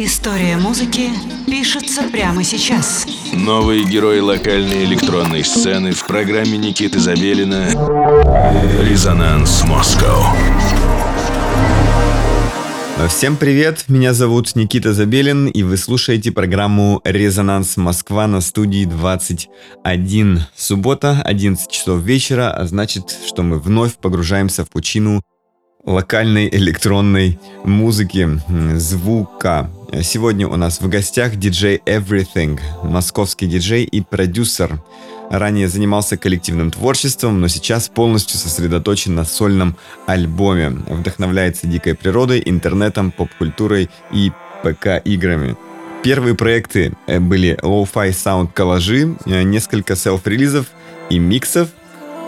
История музыки пишется прямо сейчас. Новые герои локальной электронной сцены в программе Никиты Забелина «Резонанс Москва». Всем привет, меня зовут Никита Забелин, и вы слушаете программу «Резонанс Москва» на студии 21. Суббота, 11 часов вечера, а значит, что мы вновь погружаемся в пучину локальной электронной музыки, звука. Сегодня у нас в гостях диджей Everything, московский диджей и продюсер. Ранее занимался коллективным творчеством, но сейчас полностью сосредоточен на сольном альбоме. Вдохновляется дикой природой, интернетом, поп-культурой и ПК-играми. Первые проекты э, были Lo-Fi Sound коллажи, э, несколько селф-релизов и миксов,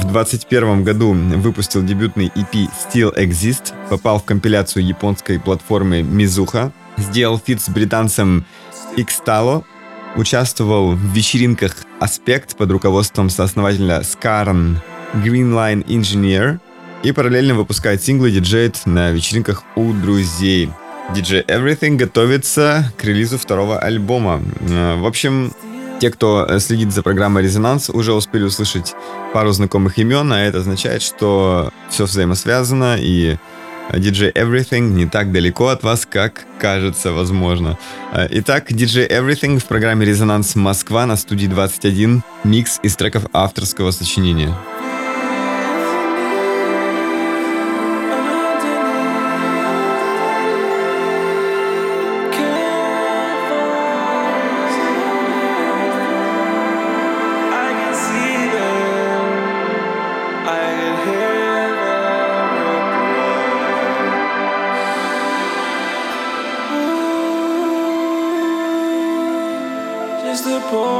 в 2021 году выпустил дебютный EP Still Exist, попал в компиляцию японской платформы Mizuha, сделал фит с британцем Xtalo, участвовал в вечеринках Аспект под руководством сооснователя Scaran Greenline Engineer и параллельно выпускает синглы диджеет на вечеринках у друзей. DJ Everything готовится к релизу второго альбома. Э, в общем, те, кто э, следит за программой «Резонанс», уже успели услышать пару знакомых имен, а это означает, что все взаимосвязано, и DJ Everything не так далеко от вас, как кажется возможно. Э, итак, DJ Everything в программе «Резонанс Москва» на студии 21, микс из треков авторского сочинения.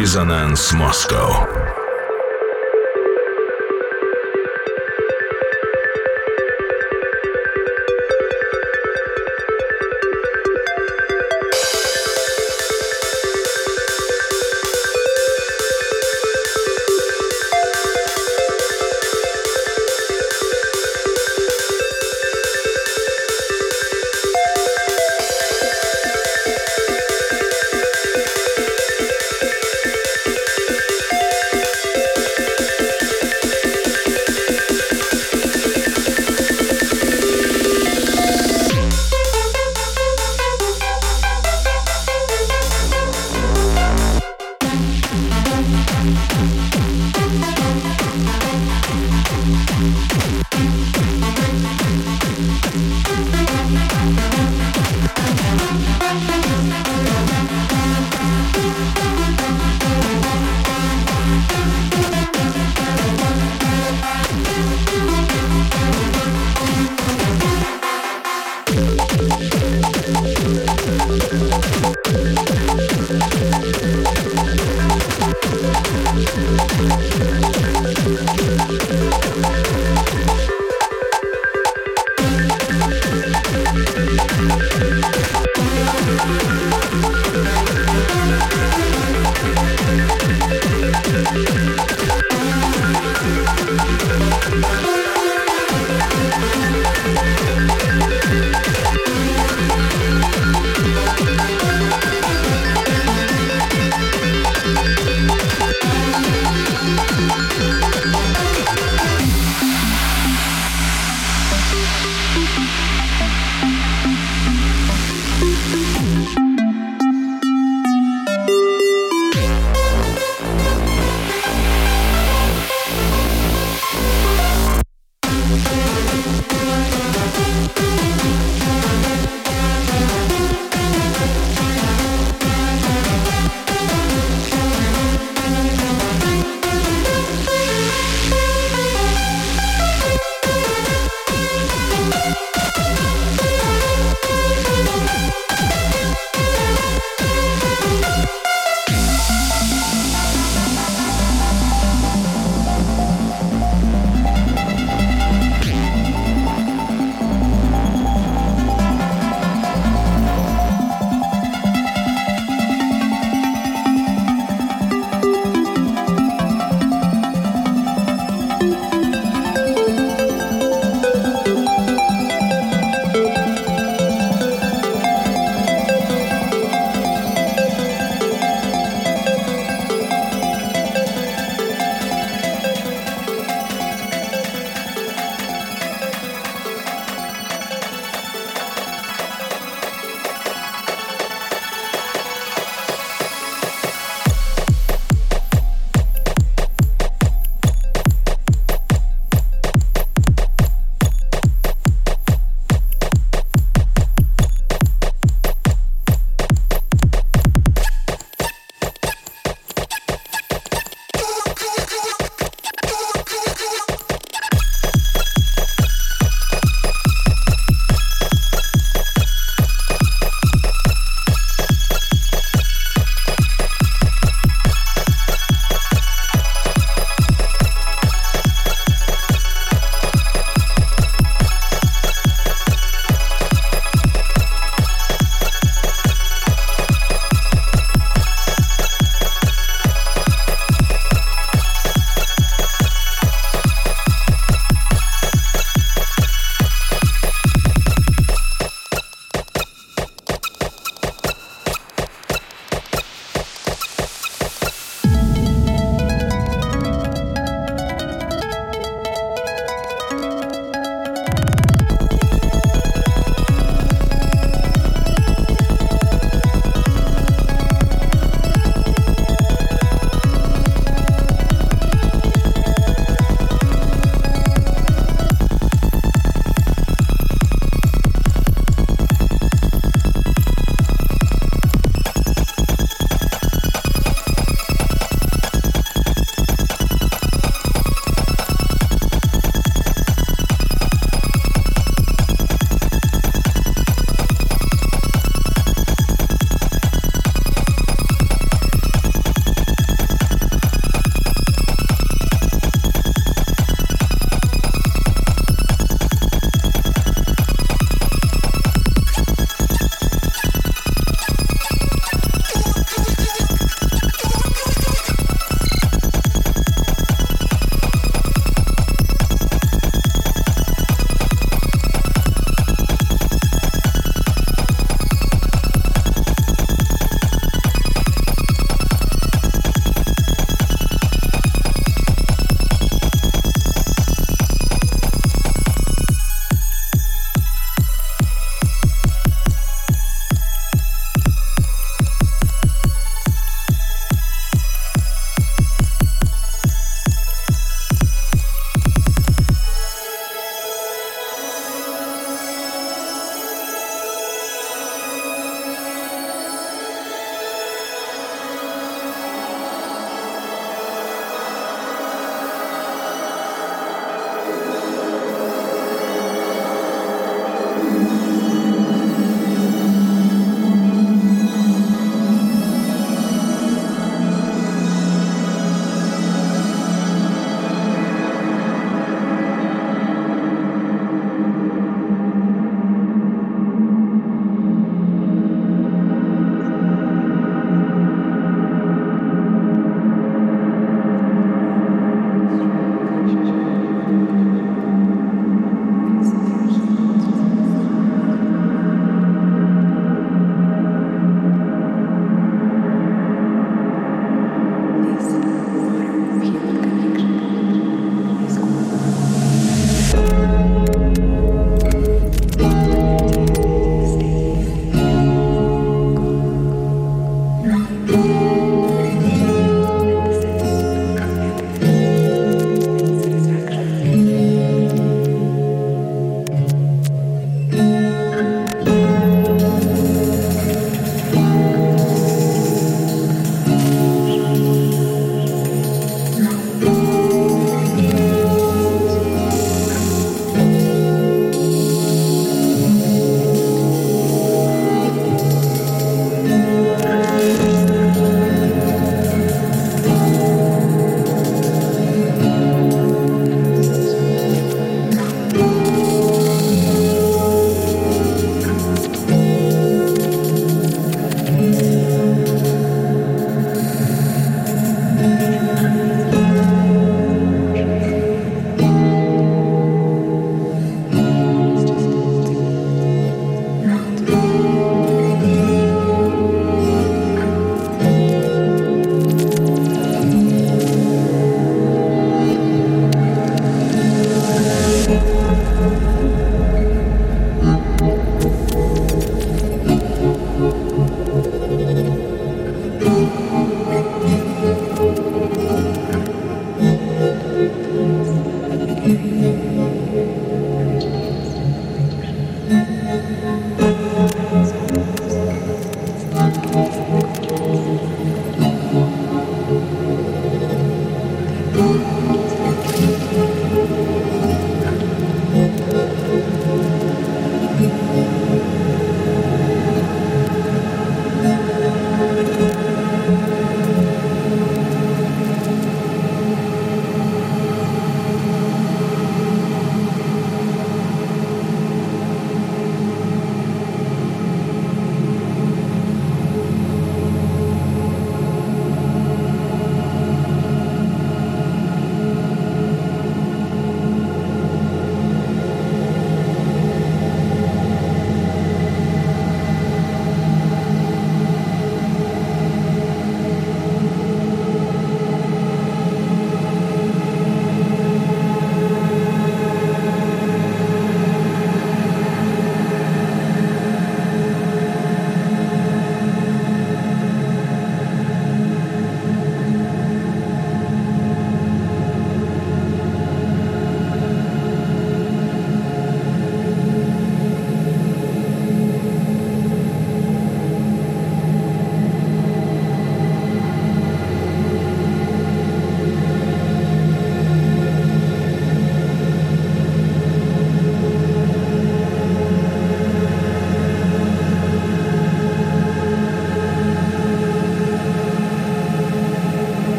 Резонанс Москва.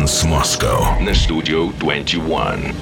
Резонанс Москва на студию 21.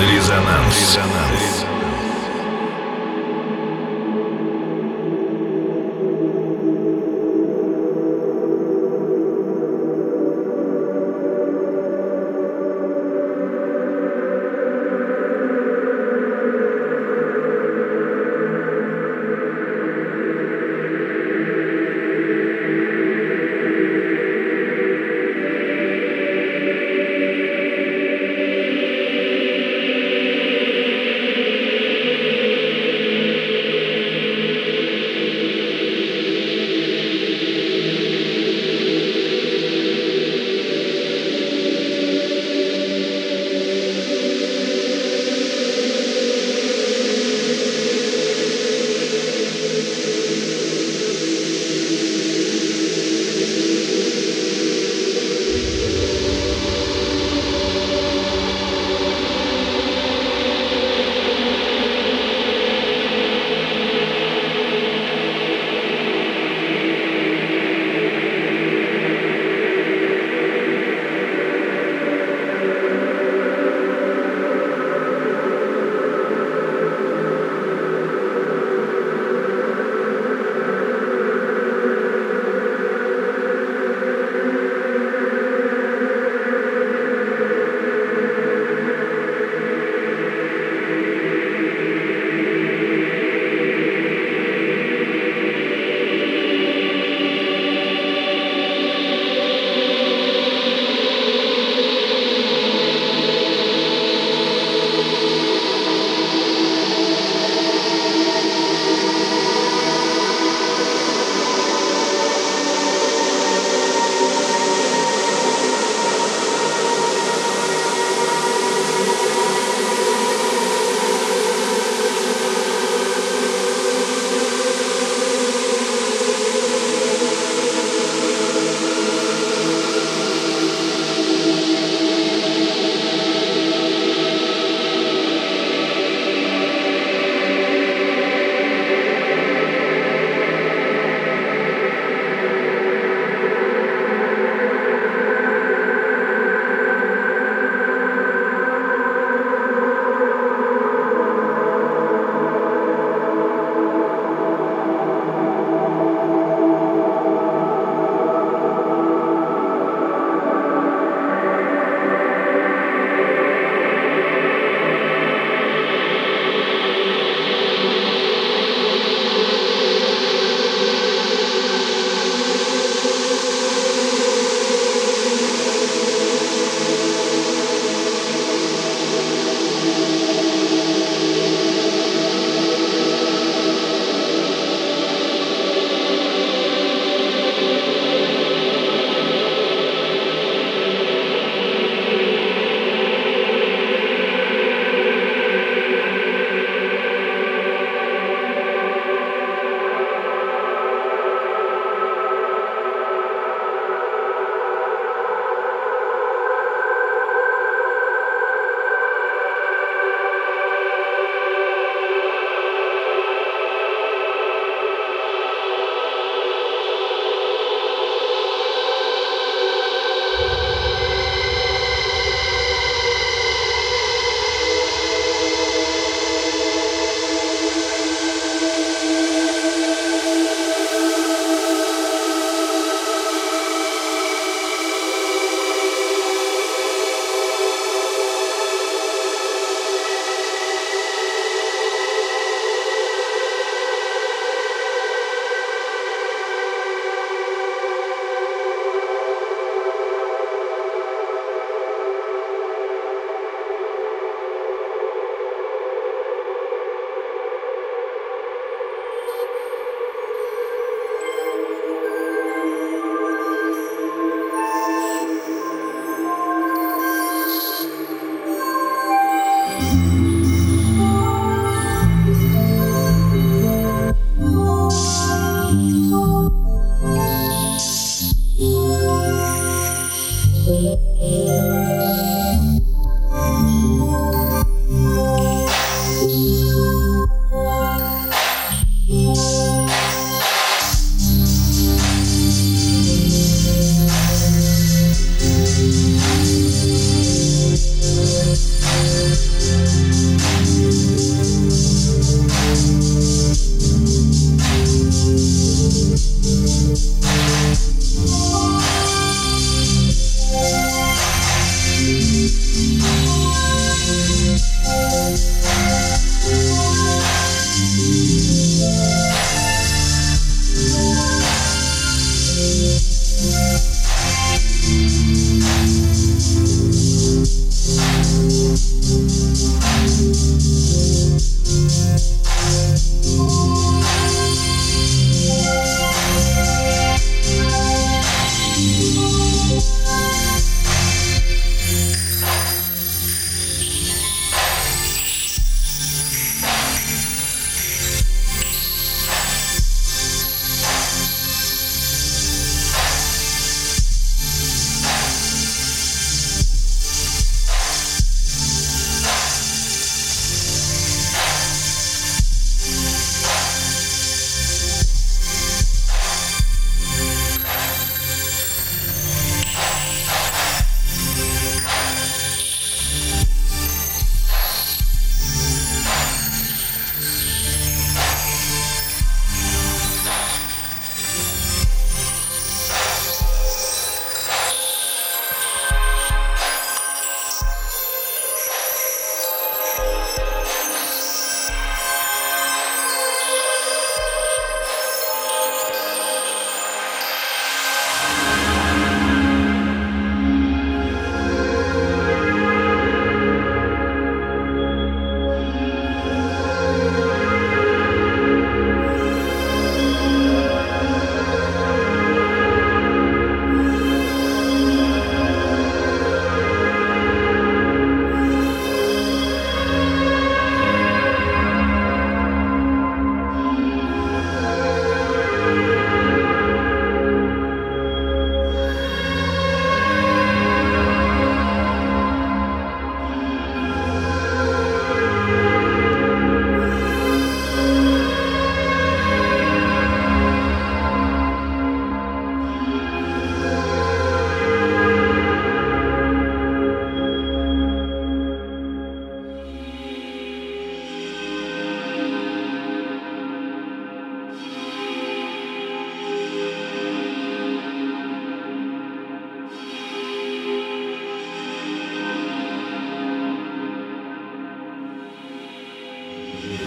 Резонанс. Резонанс.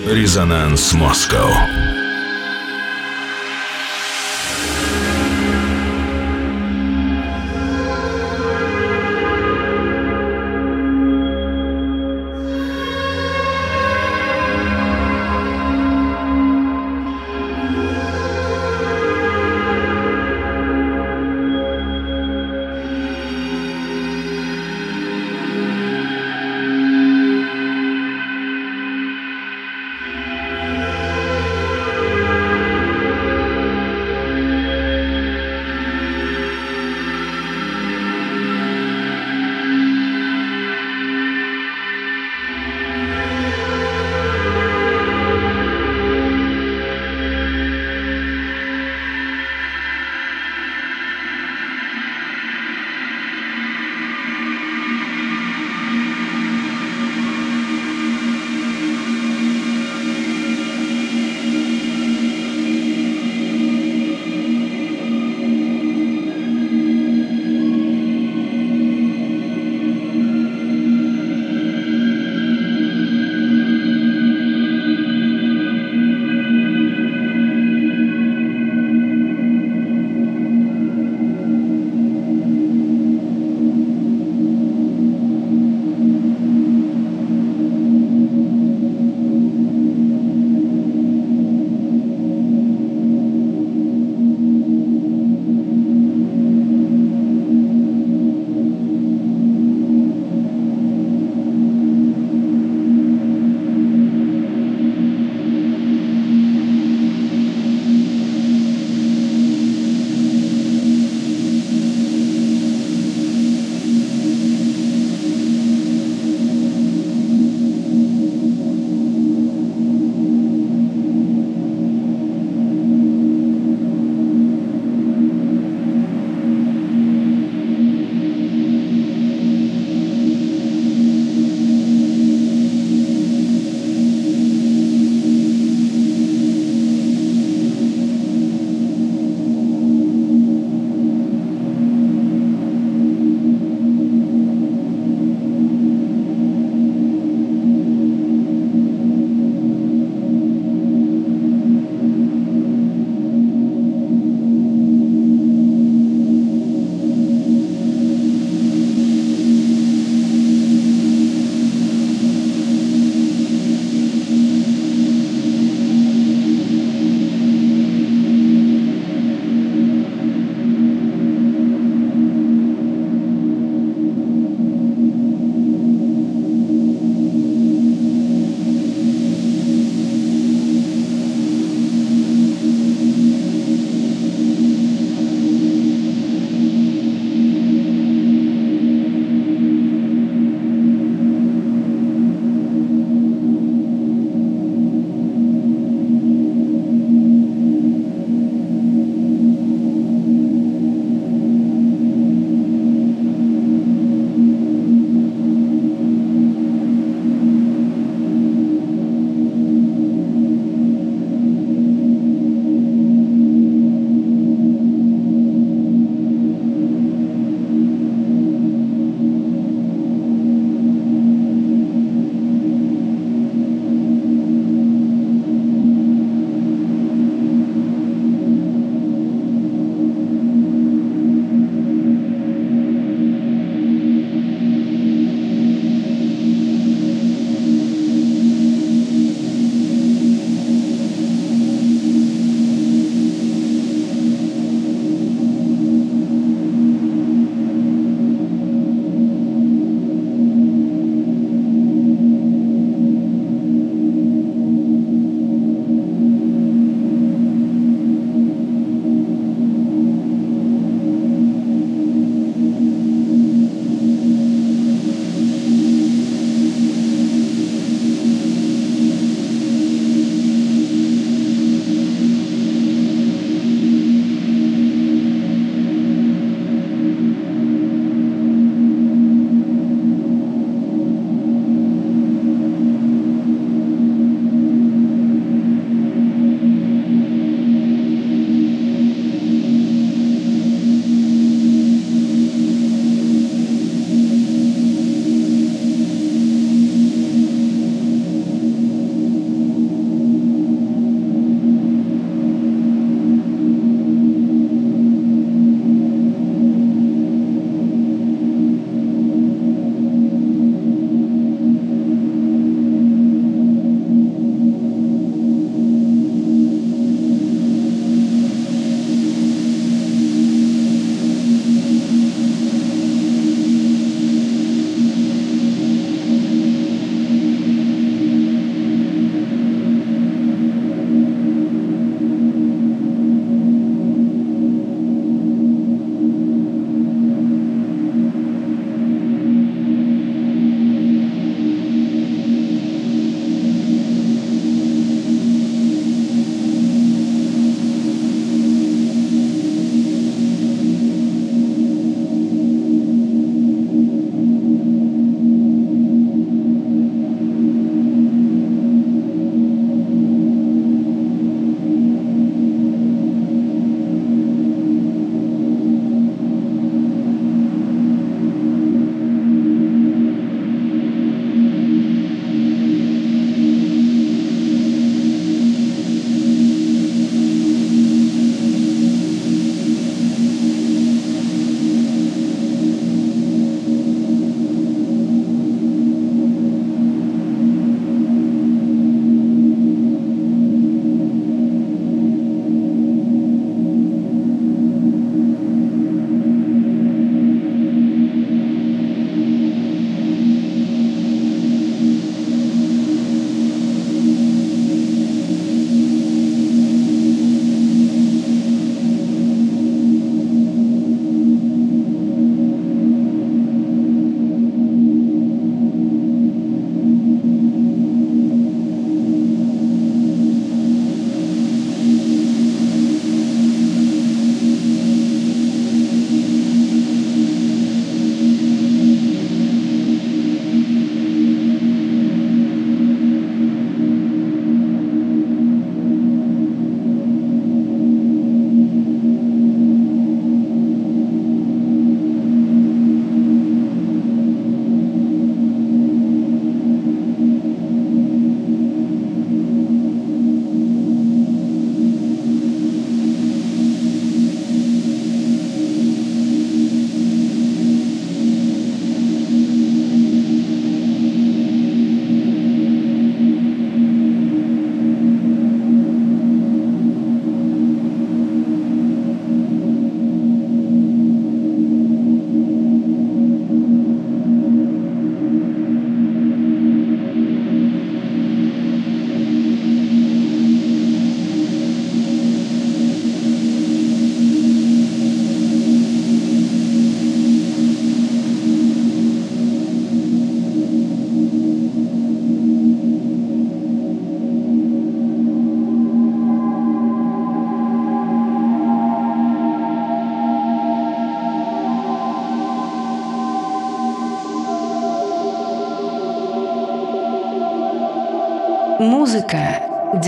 Резонанс Москва.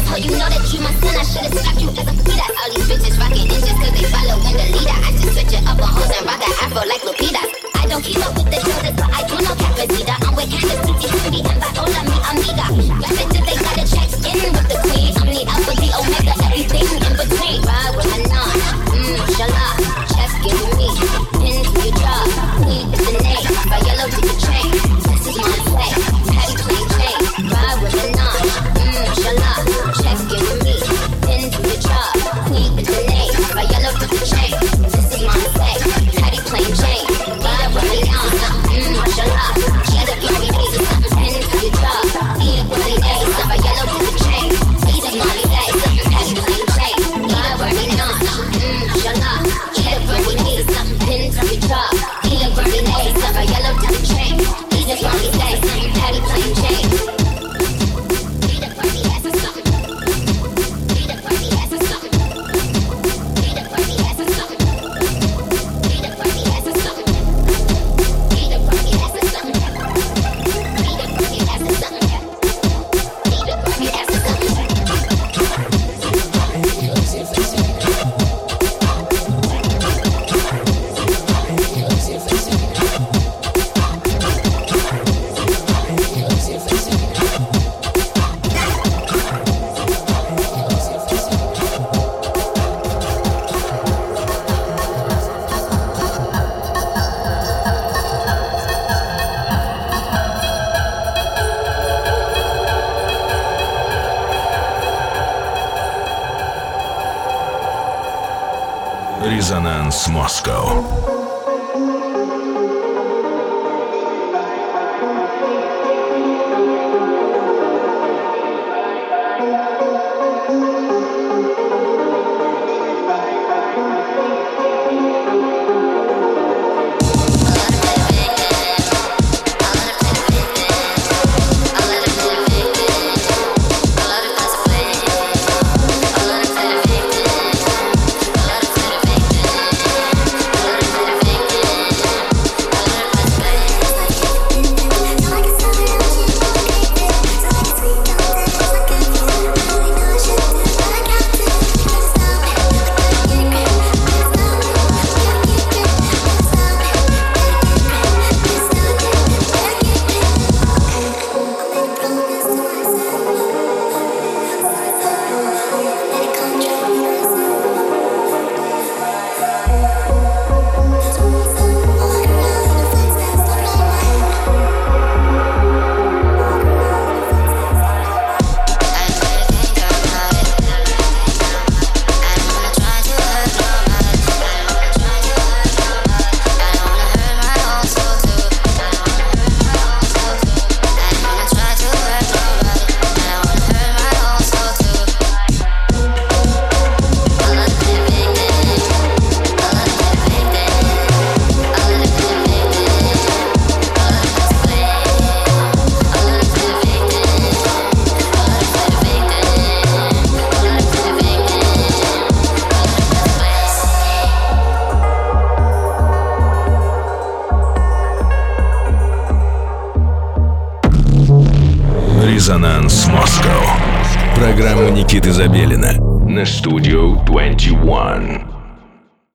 asshole. You know that you my son. I should've stopped you as a Peter. All these bitches rockin' it just cause they following the leader. I just switch it up on hoes and rock that afro like Lupita. I don't keep up with the children, but I do know Capacita.